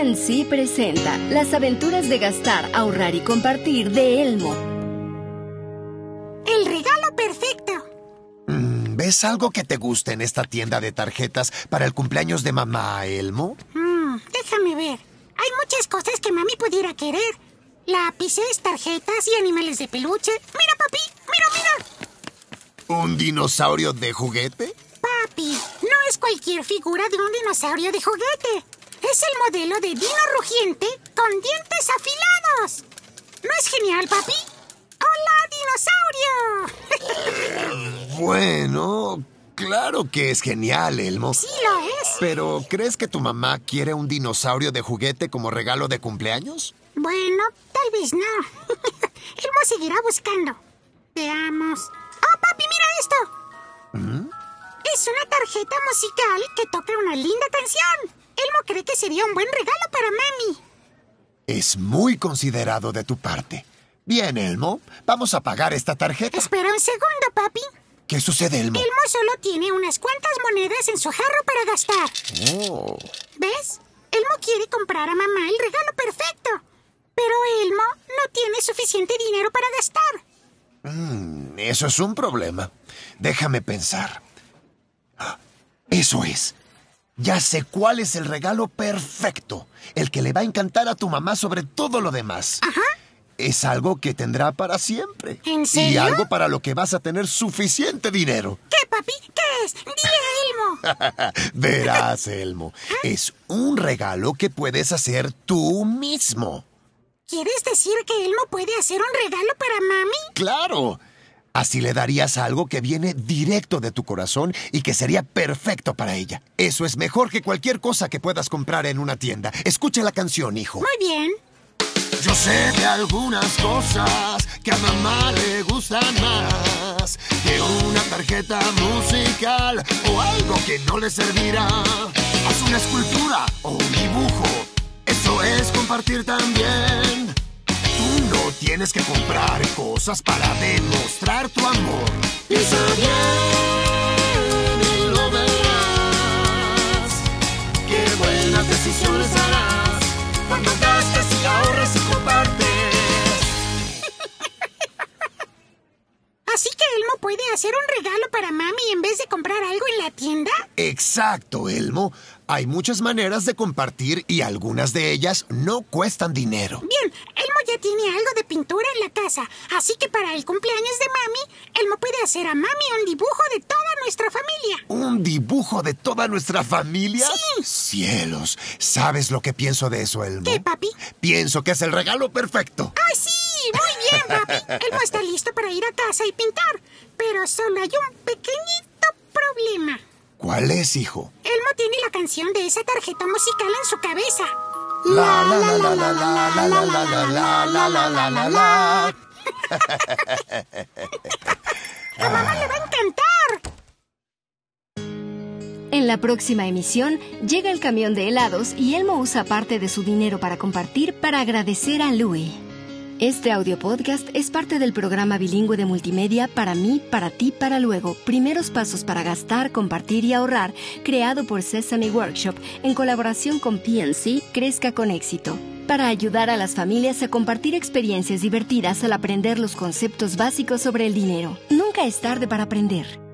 PNC presenta Las aventuras de gastar, ahorrar y compartir de Elmo. El regalo perfecto. Mm, ¿Ves algo que te guste en esta tienda de tarjetas para el cumpleaños de mamá, Elmo? Mm, déjame ver. Hay muchas cosas que mami pudiera querer. Lápices, tarjetas y animales de peluche. Mira, papi. Mira, mira. ¿Un dinosaurio de juguete? Papi, no es cualquier figura de un dinosaurio de juguete. Es el modelo de dino rugiente con dientes afilados. ¿No es genial, papi? ¡Hola, dinosaurio! Bueno, claro que es genial, Elmo. Sí lo es. Pero, ¿crees que tu mamá quiere un dinosaurio de juguete como regalo de cumpleaños? Bueno, tal vez no. Elmo seguirá buscando. Veamos. ¡Oh, papi, mira esto! ¿Mm? Es una tarjeta musical que toca una linda canción. Cree que sería un buen regalo para mami. Es muy considerado de tu parte. Bien, Elmo, vamos a pagar esta tarjeta. Espera un segundo, papi. ¿Qué sucede, Elmo? Elmo solo tiene unas cuantas monedas en su jarro para gastar. Oh. ¿Ves? Elmo quiere comprar a mamá el regalo perfecto. Pero Elmo no tiene suficiente dinero para gastar. Mm, eso es un problema. Déjame pensar. Ah, Eso es. Ya sé cuál es el regalo perfecto. El que le va a encantar a tu mamá sobre todo lo demás. Ajá. Es algo que tendrá para siempre. ¿En Y serio? algo para lo que vas a tener suficiente dinero. ¿Qué, papi? ¿Qué es? Dile a Elmo. Verás, Elmo. Es un regalo que puedes hacer tú mismo. ¿Quieres decir que Elmo puede hacer un regalo para mami? Claro. Así le darías algo que viene directo de tu corazón y que sería perfecto para ella. Eso es mejor que cualquier cosa que puedas comprar en una tienda. Escucha la canción, hijo. Muy bien. Yo sé de algunas cosas que a mamá le gustan más que una tarjeta musical o algo que no le servirá. Haz una escultura o un dibujo. Eso es compartir también. Tienes que comprar cosas para demostrar tu amor. Piensa bien y lo verás. Qué buenas decisiones harás cuando gastes y ahorres y compartes. ¿Así que Elmo puede hacer un regalo para mami en vez de comprar algo en la tienda? Exacto, Elmo. Hay muchas maneras de compartir y algunas de ellas no cuestan dinero. Bien, ya tiene algo de pintura en la casa, así que para el cumpleaños de mami, Elmo puede hacer a mami un dibujo de toda nuestra familia. ¿Un dibujo de toda nuestra familia? Sí. Cielos, ¿sabes lo que pienso de eso, Elmo? ¿Qué, papi? Pienso que es el regalo perfecto. ¡Ay, sí! Muy bien, papi. Elmo está listo para ir a casa y pintar, pero solo hay un pequeñito problema. ¿Cuál es, hijo? Elmo tiene la canción de esa tarjeta musical en su cabeza. La la la la la la la la la la la la la la la. A mamá le va a encantar. En la próxima emisión, llega el camión de helados y Elmo usa parte de su dinero para compartir para agradecer a Louie. Este audio podcast es parte del programa bilingüe de multimedia Para mí, para ti, para luego. Primeros pasos para gastar, compartir y ahorrar, creado por Sesame Workshop en colaboración con PNC Crezca con éxito. Para ayudar a las familias a compartir experiencias divertidas al aprender los conceptos básicos sobre el dinero. Nunca es tarde para aprender.